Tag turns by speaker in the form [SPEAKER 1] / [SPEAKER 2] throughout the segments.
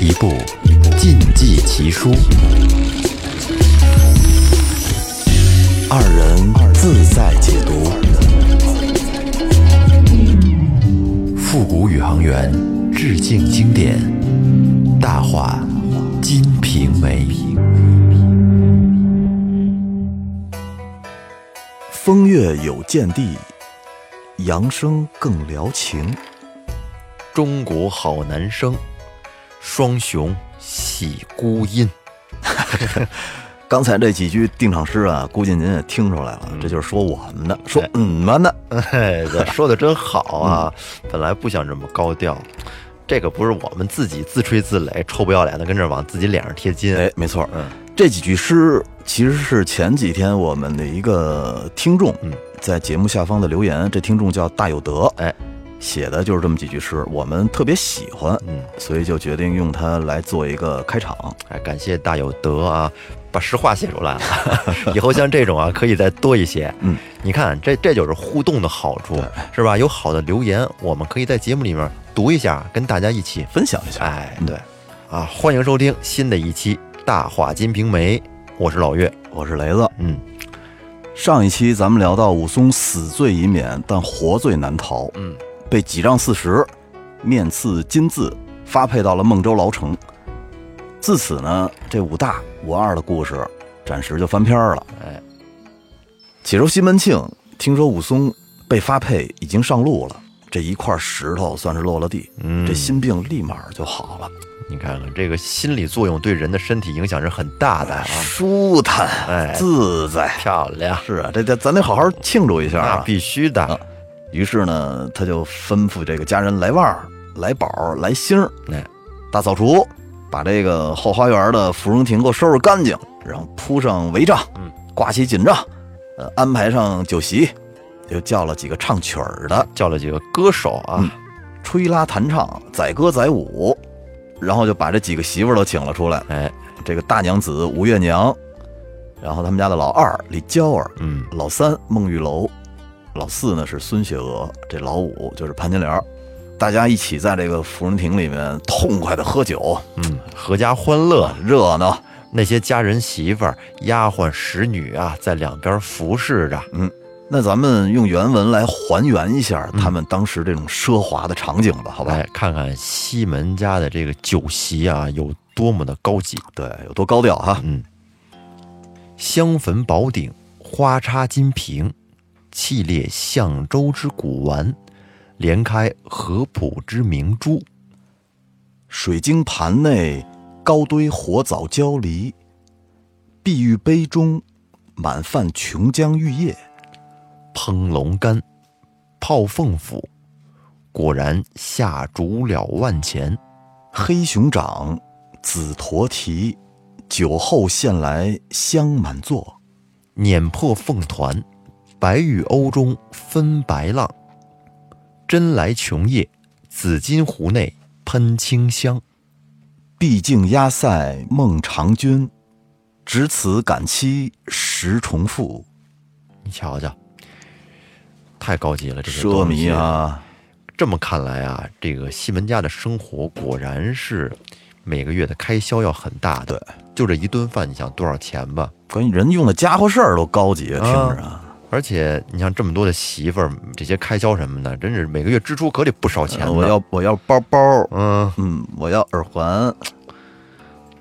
[SPEAKER 1] 一部禁忌奇书，二人自在解读，复古宇航员致敬经典，大话《金瓶梅》。
[SPEAKER 2] 风月有见地，扬生更撩情。
[SPEAKER 1] 中国好男生，双雄喜孤音。
[SPEAKER 2] 刚才这几句定场诗啊，估计您也听出来了，这就是说我们的，说你们的。
[SPEAKER 1] 说的真好啊！本来不想这么高调，这个不是我们自己自吹自擂、臭不要脸的跟这儿往自己脸上贴金。
[SPEAKER 2] 哎，没错，
[SPEAKER 1] 嗯，
[SPEAKER 2] 这几句诗其实是前几天我们的一个听众，
[SPEAKER 1] 嗯，
[SPEAKER 2] 在节目下方的留言，这听众叫大有德，
[SPEAKER 1] 哎，
[SPEAKER 2] 写的就是这么几句诗，我们特别喜欢，
[SPEAKER 1] 嗯，
[SPEAKER 2] 所以就决定用它来做一个开场。
[SPEAKER 1] 哎，感谢大有德啊，把实话写出来了。以后像这种啊，可以再多一些。
[SPEAKER 2] 嗯，
[SPEAKER 1] 你看，这这就是互动的好处，是吧？有好的留言，我们可以在节目里面读一下，跟大家一起
[SPEAKER 2] 分享一下，
[SPEAKER 1] 哎，
[SPEAKER 2] 嗯
[SPEAKER 1] 对，啊，欢迎收听新的一期《大话金瓶梅》，我是老岳。
[SPEAKER 2] 我是雷子。
[SPEAKER 1] 嗯
[SPEAKER 2] 上一期咱们聊到武松死罪已免，但活罪难逃，
[SPEAKER 1] 嗯，
[SPEAKER 2] 被几丈四十，面刺金字，发配到了孟州牢城。自此呢，这武大武二的故事暂时就翻篇儿了。
[SPEAKER 1] 哎，
[SPEAKER 2] 且说西门庆听说武松被发配，已经上路了，这一块石头算是落了地，
[SPEAKER 1] 嗯
[SPEAKER 2] 这心病立马就好了，
[SPEAKER 1] 你看看这个心理作用对人的身体影响是很大的啊，
[SPEAKER 2] 舒坦，
[SPEAKER 1] 哎
[SPEAKER 2] 自在。
[SPEAKER 1] 漂亮，
[SPEAKER 2] 是啊，这这咱得好好庆祝一下
[SPEAKER 1] 那
[SPEAKER 2] 啊！
[SPEAKER 1] 必须的。
[SPEAKER 2] 于是呢，他就吩咐这个家人来旺儿、来宝儿、来星儿，
[SPEAKER 1] 哎，
[SPEAKER 2] 大扫除，把这个后花园的芙蓉亭给我收拾干净，然后铺上帷帐，
[SPEAKER 1] 嗯，
[SPEAKER 2] 挂起锦帐，呃，安排上酒席，又叫了几个唱曲儿的，
[SPEAKER 1] 叫了几个歌手啊，
[SPEAKER 2] 嗯吹拉弹唱，载歌载舞，然后就把这几个媳妇儿都请了出来，
[SPEAKER 1] 哎，
[SPEAKER 2] 这个大娘子吴月娘，然后他们家的老二李娇儿，
[SPEAKER 1] 嗯，
[SPEAKER 2] 老三孟玉楼，老四呢是孙雪娥，这老五就是潘金莲。大家一起在这个芙蓉亭里面痛快的喝酒，
[SPEAKER 1] 嗯，阖家欢乐。
[SPEAKER 2] 热闹。
[SPEAKER 1] 那些家人媳妇儿、丫鬟、使女啊，在两边服侍着。
[SPEAKER 2] 嗯那咱们用原文来还原一下他们当时这种奢华的场景吧，好吧？
[SPEAKER 1] 来看看西门家的这个酒席啊，有多么的高级。
[SPEAKER 2] 对，有多高调哈？
[SPEAKER 1] 嗯，香焚宝鼎，花插金瓶，气列象州之古玩，连开合浦之明珠。
[SPEAKER 2] 水晶盘内高堆火枣焦梨，碧玉杯中满泛琼浆玉液。
[SPEAKER 1] 烹龙肝，泡凤府，果然下足了万钱。
[SPEAKER 2] 黑熊掌，紫驼蹄，酒后献来香满座。
[SPEAKER 1] 碾破凤团，白玉瓯中分白浪。真来琼液，紫金壶内喷清香。
[SPEAKER 2] 毕竟压塞孟尝君，值此感期十重复。
[SPEAKER 1] 你瞧瞧，太高级了，这个
[SPEAKER 2] 奢靡！啊！
[SPEAKER 1] 这么看来啊，这个西门家的生活果然是每个月的开销要很大的。
[SPEAKER 2] 对，
[SPEAKER 1] 就这一顿饭，你想多少钱吧？
[SPEAKER 2] 关键人用的家伙事儿都高级，听着啊。
[SPEAKER 1] 而且你像这么多的媳妇儿，这些开销什么的，真是每个月支出可得不少钱呢。
[SPEAKER 2] 我要我要包包，
[SPEAKER 1] 嗯，
[SPEAKER 2] 嗯，我要耳环。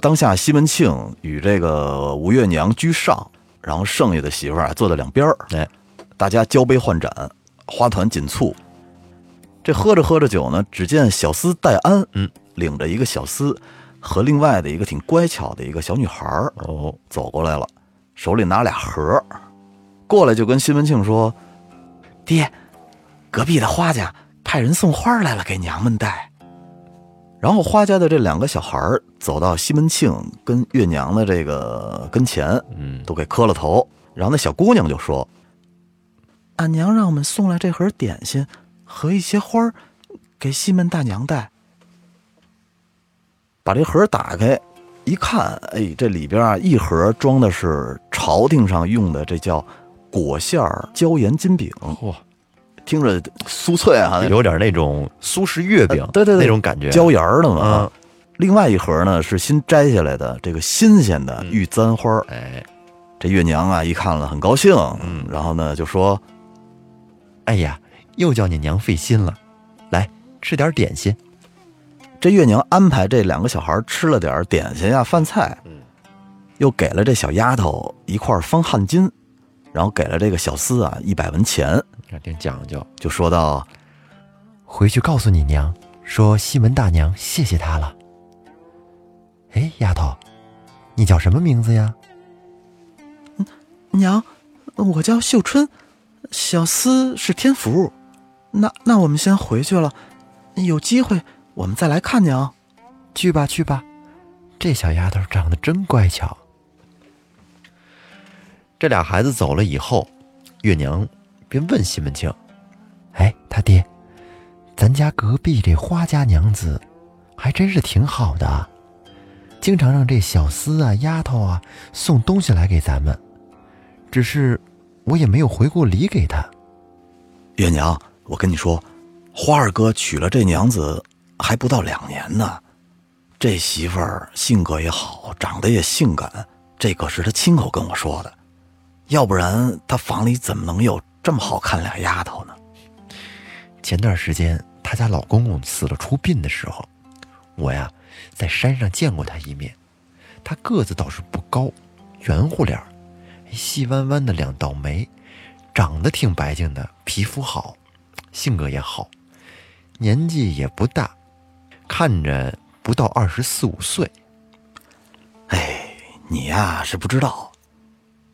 [SPEAKER 2] 当下西门庆与这个吴月娘居上，然后剩下的媳妇儿啊坐在两边儿，
[SPEAKER 1] 哎，
[SPEAKER 2] 大家交杯换盏，花团锦簇。这喝着喝着酒呢，只见小厮戴安，
[SPEAKER 1] 嗯，
[SPEAKER 2] 领着一个小厮和另外的一个挺乖巧的一个小女孩儿
[SPEAKER 1] 哦，
[SPEAKER 2] 走过来了，手里拿俩盒儿，过来就跟西门庆说：“爹，隔壁的花家派人送花来了，给娘们带。”然后花家的这两个小孩儿走到西门庆跟月娘的这个跟前，
[SPEAKER 1] 嗯，
[SPEAKER 2] 都给磕了头。然后那小姑娘就说：“俺娘让我们送来这盒点心和一些花儿，给西门大娘带。”把这盒打开，一看，哎，这里边啊，一盒装的是朝廷上用的，这叫果馅儿椒盐金饼，
[SPEAKER 1] 嚯，
[SPEAKER 2] 听着酥脆啊，
[SPEAKER 1] 有点那种苏式月饼，
[SPEAKER 2] 对对对，
[SPEAKER 1] 那种感觉，
[SPEAKER 2] 椒盐的嘛。
[SPEAKER 1] 嗯。
[SPEAKER 2] 另外一盒呢是新摘下来的这个新鲜的玉簪花。
[SPEAKER 1] 哎，
[SPEAKER 2] 这月娘啊一看了很高兴，
[SPEAKER 1] 嗯。
[SPEAKER 2] 然后呢就说
[SPEAKER 1] 哎呀，又叫你娘费心了，来吃点点心。
[SPEAKER 2] 这月娘安排这两个小孩吃了点点心呀、饭菜，又给了这小丫头一块方汗巾，然后给了这个小厮啊一百文钱，
[SPEAKER 1] 这挺讲究。
[SPEAKER 2] 就说道
[SPEAKER 1] 回去告诉你娘，说西门大娘谢谢她了。哎，丫头，你叫什么名字呀？：“
[SPEAKER 2] 娘，我叫秀春，小厮是天福。那那我们先回去了，有机会我们再来看娘。
[SPEAKER 1] 去吧去吧，这小丫头长得真乖巧。这俩孩子走了以后，月娘便问西门庆：“哎，他爹，咱家隔壁这花家娘子，还真是挺好的，经常让这小厮啊、丫头啊送东西来给咱们。只是我也没有回过礼给他。
[SPEAKER 2] 月娘，我跟你说，花二哥娶了这娘子还不到两年呢，这媳妇儿性格也好，长得也性感，这可是他亲口跟我说的，要不然他房里怎么能有这么好看俩丫头呢？
[SPEAKER 1] 前段时间她家老公公死了出殡的时候，我呀在山上见过她一面。她个子倒是不高，圆乎脸儿，细弯弯的两道眉，长得挺白净的，皮肤好，性格也好，年纪也不大，看着不到二十四五岁。
[SPEAKER 2] 哎，你呀是不知道，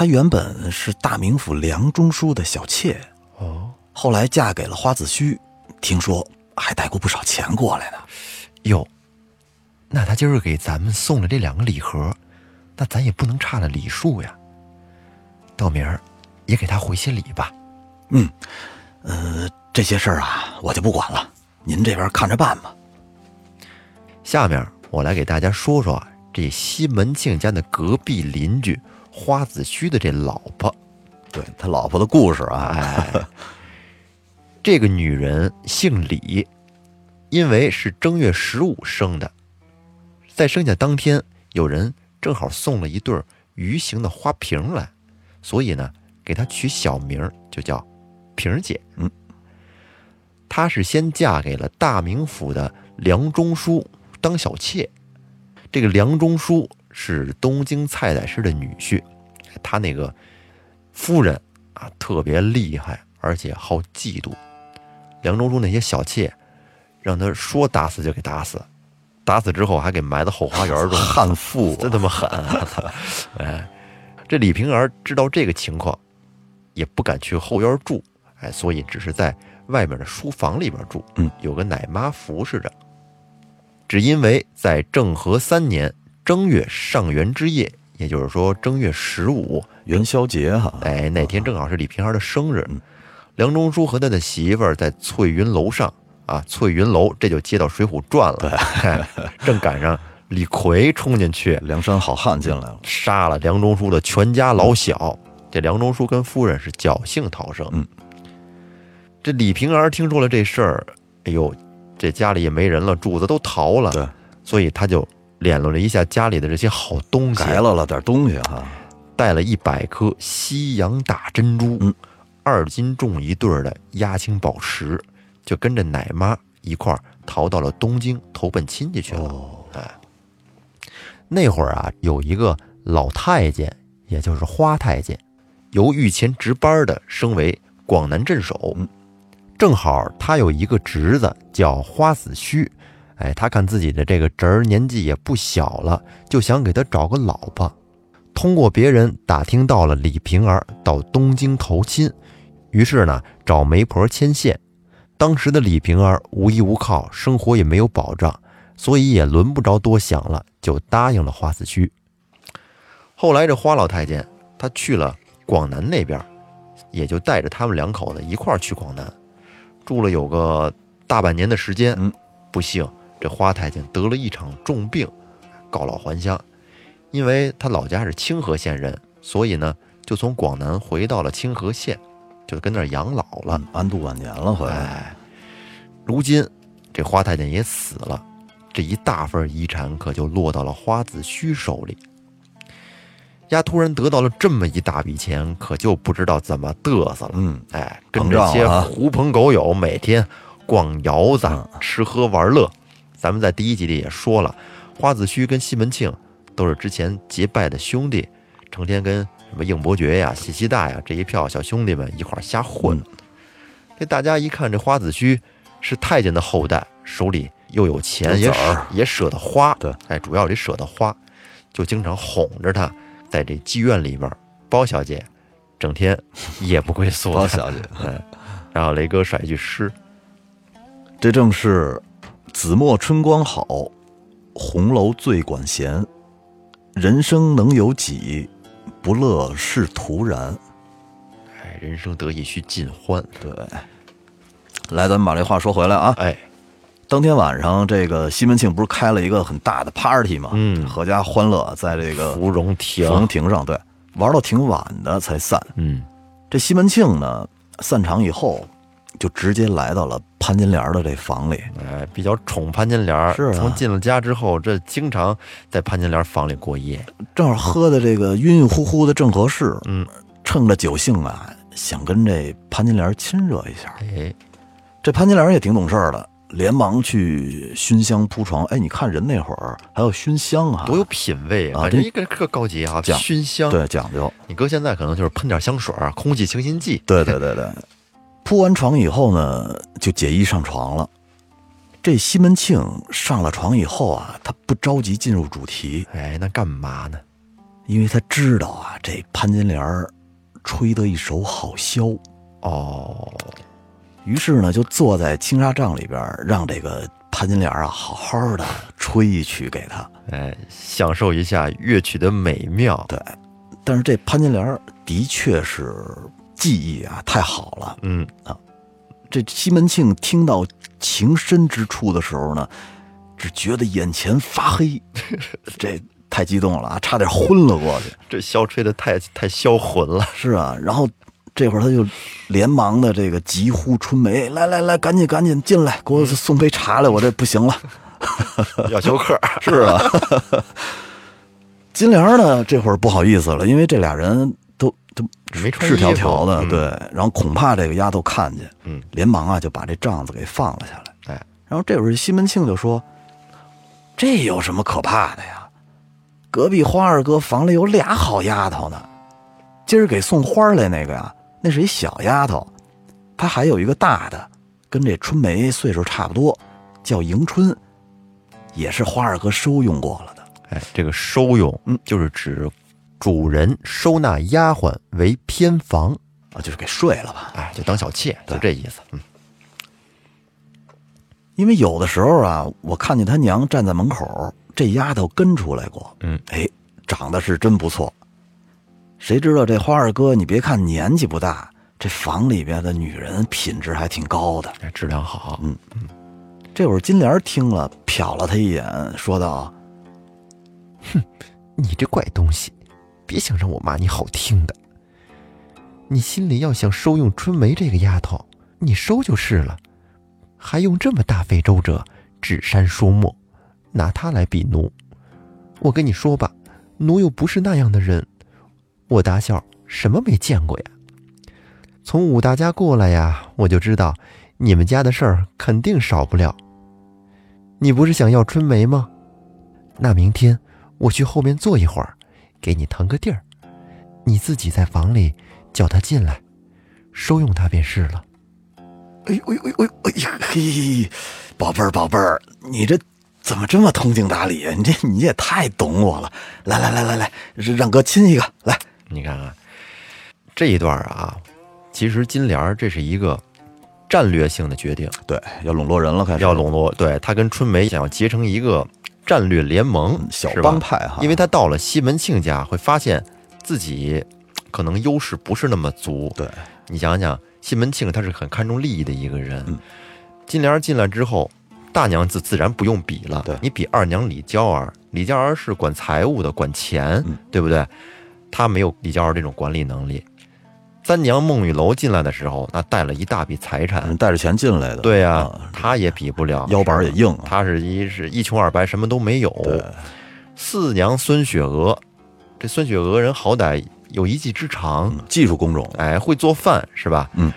[SPEAKER 2] 她原本是大名府梁中书的小妾，
[SPEAKER 1] 哦，
[SPEAKER 2] 后来嫁给了花子虚，听说还带过不少钱过来呢。
[SPEAKER 1] 哟，那他今儿给咱们送了这两个礼盒，那咱也不能差了礼数呀。到明儿也给他回些礼吧。
[SPEAKER 2] 嗯呃，这些事儿啊，我就不管了，您这边看着办吧。
[SPEAKER 1] 下面我来给大家说说这西门庆家的隔壁邻居花子虚的这老婆。
[SPEAKER 2] 对他老婆的故事啊，
[SPEAKER 1] 哎，这个女人姓李，因为是正月十五生的，在生下当天，有人正好送了一对儿鱼形的花瓶来，所以呢，给她取小名儿就叫瓶儿姐。
[SPEAKER 2] 嗯，
[SPEAKER 1] 她是先嫁给了大名府的梁中书当小妾，这个梁中书是东京蔡宰师的女婿，他那个夫人啊特别厉害，而且好嫉妒。梁中书那些小妾，让他说打死就给打死，打死之后还给埋到后花园中，
[SPEAKER 2] 悍妇
[SPEAKER 1] 真他妈狠！哎，这李瓶儿知道这个情况，也不敢去后院住，哎，所以只是在外面的书房里边住，
[SPEAKER 2] 嗯，
[SPEAKER 1] 有个奶妈服侍着。只因为在政和三年正月上元之夜，也就是说正月十五，
[SPEAKER 2] 元宵节哈、
[SPEAKER 1] 哎，那天正好是李瓶儿的生日。梁中书和他的媳妇儿在翠云楼上啊，翠云楼这就接到《水浒传》了，哎 正赶上李逵冲进去
[SPEAKER 2] 梁山好汉进来了。
[SPEAKER 1] 杀了梁中书的全家老小。这梁中书跟夫人是侥幸逃生。
[SPEAKER 2] 嗯，
[SPEAKER 1] 这李瓶儿听说了这事儿，哎呦，这家里也没人了，主子都逃了，
[SPEAKER 2] 对，
[SPEAKER 1] 所以他就敛落了一下家里的这些好东西，
[SPEAKER 2] 改了了点东西哈、
[SPEAKER 1] 带了一百颗西洋大珍珠，
[SPEAKER 2] 嗯。
[SPEAKER 1] 二斤重一对儿的压青宝石，就跟着奶妈一块儿逃到了东京，投奔亲戚去了。
[SPEAKER 2] 哦，
[SPEAKER 1] 哎，那会儿啊，有一个老太监，也就是花太监，由御前值班的升为广南镇守。
[SPEAKER 2] 嗯。
[SPEAKER 1] 正好他有一个侄子叫花子虚，哎，他看自己的这个侄儿年纪也不小了，就想给他找个老婆。通过别人打听到了李瓶儿到东京投亲，于是呢找媒婆牵线。当时的李瓶儿无依无靠，生活也没有保障，所以也轮不着多想了，就答应了花子虚。后来这花老太监他去了广南那边，也就带着他们两口子一块儿去广南，住了有个大半年的时间。
[SPEAKER 2] 嗯，
[SPEAKER 1] 不幸这花太监得了一场重病，告老还乡。因为他老家是清河县人，所以呢就从广南回到了清河县。就跟那儿养老了。
[SPEAKER 2] 嗯安度晚年了，回来。
[SPEAKER 1] 哎，如今这花太监也死了，这一大份遗产可就落到了花子虚手里。丫突然得到了这么一大笔钱，可就不知道怎么嘚瑟了。
[SPEAKER 2] 嗯，
[SPEAKER 1] 哎，跟这些狐朋狗友每天逛窑子、
[SPEAKER 2] 嗯
[SPEAKER 1] 吃喝玩乐。咱们在第一集里也说了，花子虚跟西门庆都是之前结拜的兄弟，成天跟什么应伯爵呀、西西大呀这一票小兄弟们一块儿瞎混。
[SPEAKER 2] 嗯
[SPEAKER 1] 这大家一看，这花子虚是太监的后代，手里又有钱，也舍也舍得花。
[SPEAKER 2] 对，
[SPEAKER 1] 哎，主要得舍得花，就经常哄着他，在这妓院里边儿，包小姐整天 夜不归宿。
[SPEAKER 2] 包小姐，
[SPEAKER 1] 嗯，然后雷哥甩一句诗，
[SPEAKER 2] 这正是子墨春光好，红楼醉管闲。人生能有几，不乐是徒然。
[SPEAKER 1] 哎，人生得意须尽欢。
[SPEAKER 2] 对，来，咱们把这话说回来啊。
[SPEAKER 1] 哎，
[SPEAKER 2] 当天晚上，这个西门庆不是开了一个很大的 party 吗？
[SPEAKER 1] 嗯
[SPEAKER 2] 阖家欢乐，在这个
[SPEAKER 1] 芙蓉亭
[SPEAKER 2] 芙蓉亭上，对，玩到挺晚的才散。
[SPEAKER 1] 嗯，
[SPEAKER 2] 这西门庆呢，散场以后，就直接来到了潘金莲的这房里。
[SPEAKER 1] 哎，比较宠潘金莲。
[SPEAKER 2] 是啊
[SPEAKER 1] 从进了家之后，这经常在潘金莲房里过夜。
[SPEAKER 2] 正好喝的这个晕晕乎乎的正合适，
[SPEAKER 1] 嗯，
[SPEAKER 2] 趁着酒兴啊，想跟这潘金莲亲热一下。
[SPEAKER 1] 哎，
[SPEAKER 2] 这潘金莲也挺懂事儿的，连忙去熏香铺床。哎，你看人那会儿还要熏香啊，
[SPEAKER 1] 多有品位
[SPEAKER 2] 啊这
[SPEAKER 1] 一个特高级啊，
[SPEAKER 2] 讲
[SPEAKER 1] 熏香。
[SPEAKER 2] 对讲究。
[SPEAKER 1] 你搁现在可能就是喷点香水儿、空气清新剂。
[SPEAKER 2] 对对对对，铺完床以后呢，就解衣上床了。这西门庆上了床以后啊，他不着急进入主题，
[SPEAKER 1] 哎，那干嘛呢？
[SPEAKER 2] 因为他知道啊，这潘金莲儿吹得一手好箫，
[SPEAKER 1] 哦，
[SPEAKER 2] 于是呢，就坐在青纱帐里边，让这个潘金莲儿啊好好的吹一曲给他。
[SPEAKER 1] 哎，享受一下乐曲的美妙。
[SPEAKER 2] 对，但是这潘金莲儿的确是技艺啊太好了。
[SPEAKER 1] 嗯啊，
[SPEAKER 2] 这西门庆听到情深之处的时候呢，只觉得眼前发黑，这太激动了啊，差点昏了过去。
[SPEAKER 1] 这箫吹的太太销魂了。
[SPEAKER 2] 是啊，然后这会儿他就连忙的这个急呼春梅，来来来，赶紧赶紧进来，给我送杯茶来，我这不行了。
[SPEAKER 1] 要休克。
[SPEAKER 2] 是啊，金莲呢这会儿不好意思了，因为这俩人都都
[SPEAKER 1] 没穿
[SPEAKER 2] 赤条条的，
[SPEAKER 1] 嗯
[SPEAKER 2] 对，然后恐怕这个丫头看见，
[SPEAKER 1] 嗯，
[SPEAKER 2] 连忙啊就把这帐子给放了下来。
[SPEAKER 1] 哎，
[SPEAKER 2] 然后这会儿西门庆就说：“这有什么可怕的呀？隔壁花二哥房里有俩好丫头呢，今儿给送花来那个呀，那是一小丫头，她还有一个大的，跟这春梅岁数差不多，叫迎春，也是花二哥收用过了的。
[SPEAKER 1] 哎，这个收用，
[SPEAKER 2] 嗯，
[SPEAKER 1] 就是指主人收纳丫鬟为偏房，
[SPEAKER 2] 啊，就是给睡了吧？
[SPEAKER 1] 哎，就当小妾，就这意思。嗯，
[SPEAKER 2] 因为有的时候啊，我看见他娘站在门口，这丫头跟出来过，
[SPEAKER 1] 嗯，
[SPEAKER 2] 哎，长得是真不错。谁知道这花二哥，你别看年纪不大，这房里边的女人品质还挺高的。
[SPEAKER 1] 哎，质量好。
[SPEAKER 2] 嗯这会儿金莲听了，瞟了他一眼，说道哼
[SPEAKER 1] 你这怪东西，别想让我骂你好听的。你心里要想收用春梅这个丫头，你收就是了，还用这么大费周折，指山说墨，拿她来比奴。我跟你说吧，奴又不是那样的人，我打小什么没见过呀。从武大家过来呀，我就知道你们家的事儿肯定少不了。你不是想要春梅吗？那明天我去后面坐一会儿，给你腾个地儿，你自己在房里叫他进来，收用他便是了。：“
[SPEAKER 2] 哎呦哎呦哎呦哎呀嘿，宝贝儿宝贝儿，你这怎么这么通情达理啊？你这你也太懂我了。来来来来来，让哥亲一个来。
[SPEAKER 1] 你看看这一段啊，其实金莲儿这是一个战略性的决定，
[SPEAKER 2] 对，要笼络人了，开始
[SPEAKER 1] 要笼络，对他跟春梅想要结成一个战略联盟
[SPEAKER 2] 嗯，小帮派哈，
[SPEAKER 1] 因为他到了西门庆家，会发现自己 可能优势不是那么足。
[SPEAKER 2] 对，
[SPEAKER 1] 你想想，西门庆他是很看重利益的一个人。
[SPEAKER 2] 嗯
[SPEAKER 1] 金莲儿进来之后，大娘子自然不用比了。
[SPEAKER 2] 对
[SPEAKER 1] 你比二娘李娇儿，李娇儿是管财务的，管钱，
[SPEAKER 2] 嗯
[SPEAKER 1] 对不对？她没有李娇儿这种管理能力。三娘孟玉楼进来的时候，那带了一大笔财产，
[SPEAKER 2] 带着钱进来的，
[SPEAKER 1] 对呀、
[SPEAKER 2] 啊。
[SPEAKER 1] 他也比不了，
[SPEAKER 2] 腰板也硬啊，
[SPEAKER 1] 他是一是一穷二白，什么都没有。四娘孙雪娥，这孙雪娥人好歹有一技之长，
[SPEAKER 2] 嗯技术工种。
[SPEAKER 1] 哎，会做饭是吧？
[SPEAKER 2] 嗯，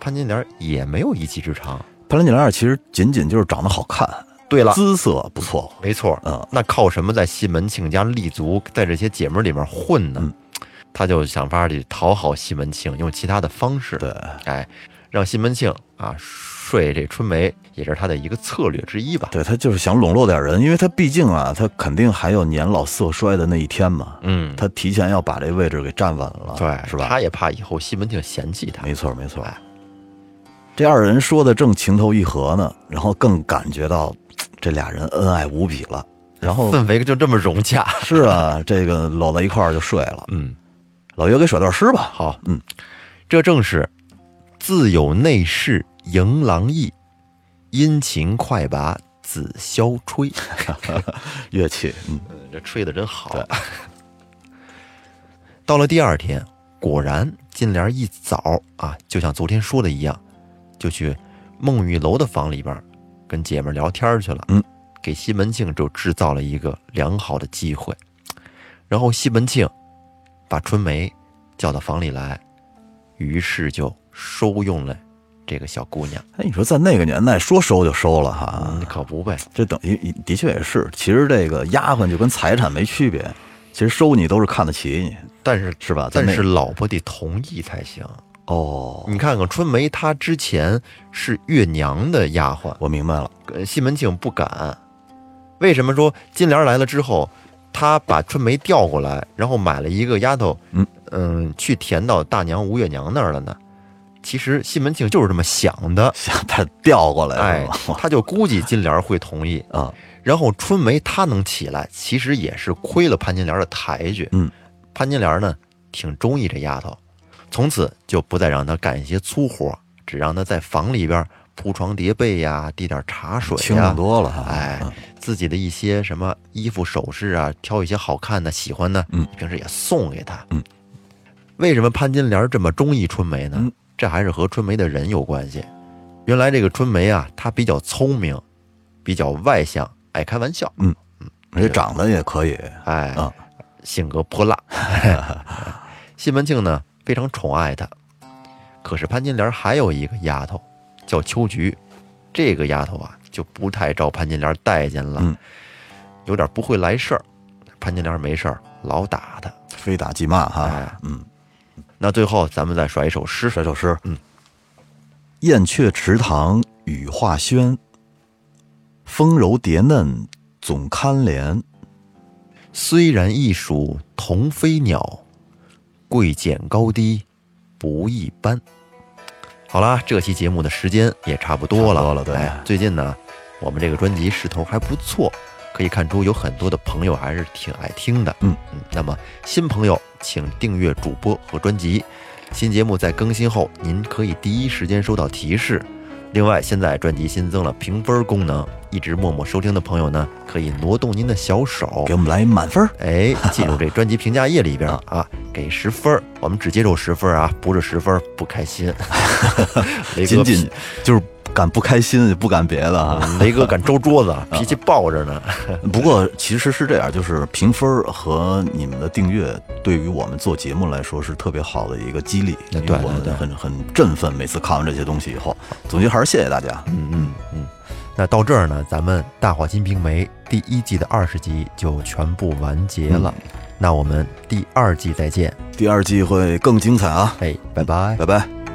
[SPEAKER 1] 潘金莲也没有一技之长。
[SPEAKER 2] 潘金莲其实仅仅就是长得好看，
[SPEAKER 1] 对了，
[SPEAKER 2] 姿色不错，
[SPEAKER 1] 没错，
[SPEAKER 2] 嗯，
[SPEAKER 1] 那靠什么在西门庆家立足，在这些姐们儿里面混呢？
[SPEAKER 2] 嗯
[SPEAKER 1] 他就想法去讨好西门庆，用其他的方式，
[SPEAKER 2] 对，
[SPEAKER 1] 哎，让西门庆啊睡这春梅，也是他的一个策略之一吧。
[SPEAKER 2] 对他就是想笼络点人，因为他毕竟啊，他肯定还有年老色衰的那一天嘛，
[SPEAKER 1] 嗯，
[SPEAKER 2] 他提前要把这位置给站稳了，
[SPEAKER 1] 对，
[SPEAKER 2] 是吧？
[SPEAKER 1] 他也怕以后西门庆嫌弃他。
[SPEAKER 2] 没错，没错
[SPEAKER 1] 哎。
[SPEAKER 2] 这二人说的正情投意合呢，然后更感觉到这俩人恩爱无比了。然后
[SPEAKER 1] 氛围就这么融洽。
[SPEAKER 2] 是啊，这个搂在一块儿就睡了。
[SPEAKER 1] 嗯，
[SPEAKER 2] 老岳给甩段诗吧。
[SPEAKER 1] 好，
[SPEAKER 2] 嗯，
[SPEAKER 1] 这正是自有内侍迎郎意，殷勤快拔紫箫吹。
[SPEAKER 2] 乐器，嗯，
[SPEAKER 1] 这吹的真好。到了第二天，果然金莲一早啊，就像昨天说的一样，就去孟玉楼的房里边跟姐们聊天去了。
[SPEAKER 2] 嗯，
[SPEAKER 1] 给西门庆就制造了一个良好的机会。然后西门庆把春梅叫到房里来，于是就收用了这个小姑娘。
[SPEAKER 2] 哎，你说在那个年代说收就收了哈，
[SPEAKER 1] 嗯，可不呗。
[SPEAKER 2] 这等于的确也是。其实这个丫鬟就跟财产没区别，其实收你都是看得起你，
[SPEAKER 1] 但是
[SPEAKER 2] 是吧？
[SPEAKER 1] 但是老婆得同意才行。
[SPEAKER 2] 哦，
[SPEAKER 1] 你看看春梅，她之前是月娘的丫鬟，
[SPEAKER 2] 我明白了，
[SPEAKER 1] 呃西门庆不敢。为什么说金莲来了之后，他把春梅调过来，然后买了一个丫头，
[SPEAKER 2] 嗯
[SPEAKER 1] 嗯，去填到大娘吴月娘那儿了呢？其实西门庆就是这么想的，
[SPEAKER 2] 想把它调过来
[SPEAKER 1] 哎？，他就估计金莲会同意。
[SPEAKER 2] 啊，
[SPEAKER 1] 然后春梅她能起来，其实也是亏了潘金莲的抬举。
[SPEAKER 2] 嗯，
[SPEAKER 1] 潘金莲呢挺中意这丫头，从此就不再让她干一些粗活，只让她在房里边铺床叠被呀，递点茶水
[SPEAKER 2] 清
[SPEAKER 1] 呀
[SPEAKER 2] 静。多了哈。
[SPEAKER 1] 哎
[SPEAKER 2] 嗯，
[SPEAKER 1] 自己的一些什么衣服首饰啊，挑一些好看的、喜欢的，
[SPEAKER 2] 嗯，
[SPEAKER 1] 平时也送给他。
[SPEAKER 2] 嗯，
[SPEAKER 1] 为什么潘金莲这么中意春梅呢？
[SPEAKER 2] 嗯
[SPEAKER 1] 这还是和春梅的人有关系。原来这个春梅啊，她比较聪明，比较外向，爱开玩笑，嗯嗯
[SPEAKER 2] 而且长得也可以，
[SPEAKER 1] 哎，
[SPEAKER 2] 啊
[SPEAKER 1] 性格泼辣。西门庆呢非常宠爱她，可是潘金莲还有一个丫头叫秋菊，这个丫头啊就不太招潘金莲待见了，
[SPEAKER 2] 嗯
[SPEAKER 1] 有点不会来事儿。潘金莲没事儿老打她。
[SPEAKER 2] 非打即骂哈
[SPEAKER 1] 哎。
[SPEAKER 2] 嗯，
[SPEAKER 1] 那最后咱们再甩一首诗，
[SPEAKER 2] 甩首诗，
[SPEAKER 1] 嗯，
[SPEAKER 2] 燕雀池塘雨化轩，风柔蝶嫩总堪怜。
[SPEAKER 1] 虽然亦属同飞鸟，贵贱高低不一般。好啦，这期节目的时间也差不多了。
[SPEAKER 2] 多了对
[SPEAKER 1] 哎最近呢，我们这个专辑势头还不错，可以看出有很多的朋友还是挺爱听的。
[SPEAKER 2] 嗯
[SPEAKER 1] 嗯，那么新朋友请订阅主播和专辑，新节目在更新后，您可以第一时间收到提示。另外，现在专辑新增了评分功能，一直默默收听的朋友呢，可以挪动您的小手
[SPEAKER 2] 给，我们来满分儿。
[SPEAKER 1] 哎，进入这专辑评价页里边
[SPEAKER 2] 啊
[SPEAKER 1] 啊，给十分儿，我们只接受十分儿啊，不是十分儿不开心。
[SPEAKER 2] 仅仅就是敢不开心，不敢别的
[SPEAKER 1] 雷哥敢周桌子，脾气暴着呢。
[SPEAKER 2] 不过其实是这样，就是评分儿和你们的订阅，对于我们做节目来说是特别好的一个激励，
[SPEAKER 1] 对
[SPEAKER 2] 因为我们很很振奋。每次看完这些东西以后，总结还是谢谢大家。
[SPEAKER 1] 嗯嗯嗯。那到这儿呢，咱们《大话金瓶梅》第一季的二十集就全部完结了。那我们第二季再见，
[SPEAKER 2] 第二季会更精彩啊！
[SPEAKER 1] 哎，拜拜。
[SPEAKER 2] 拜拜。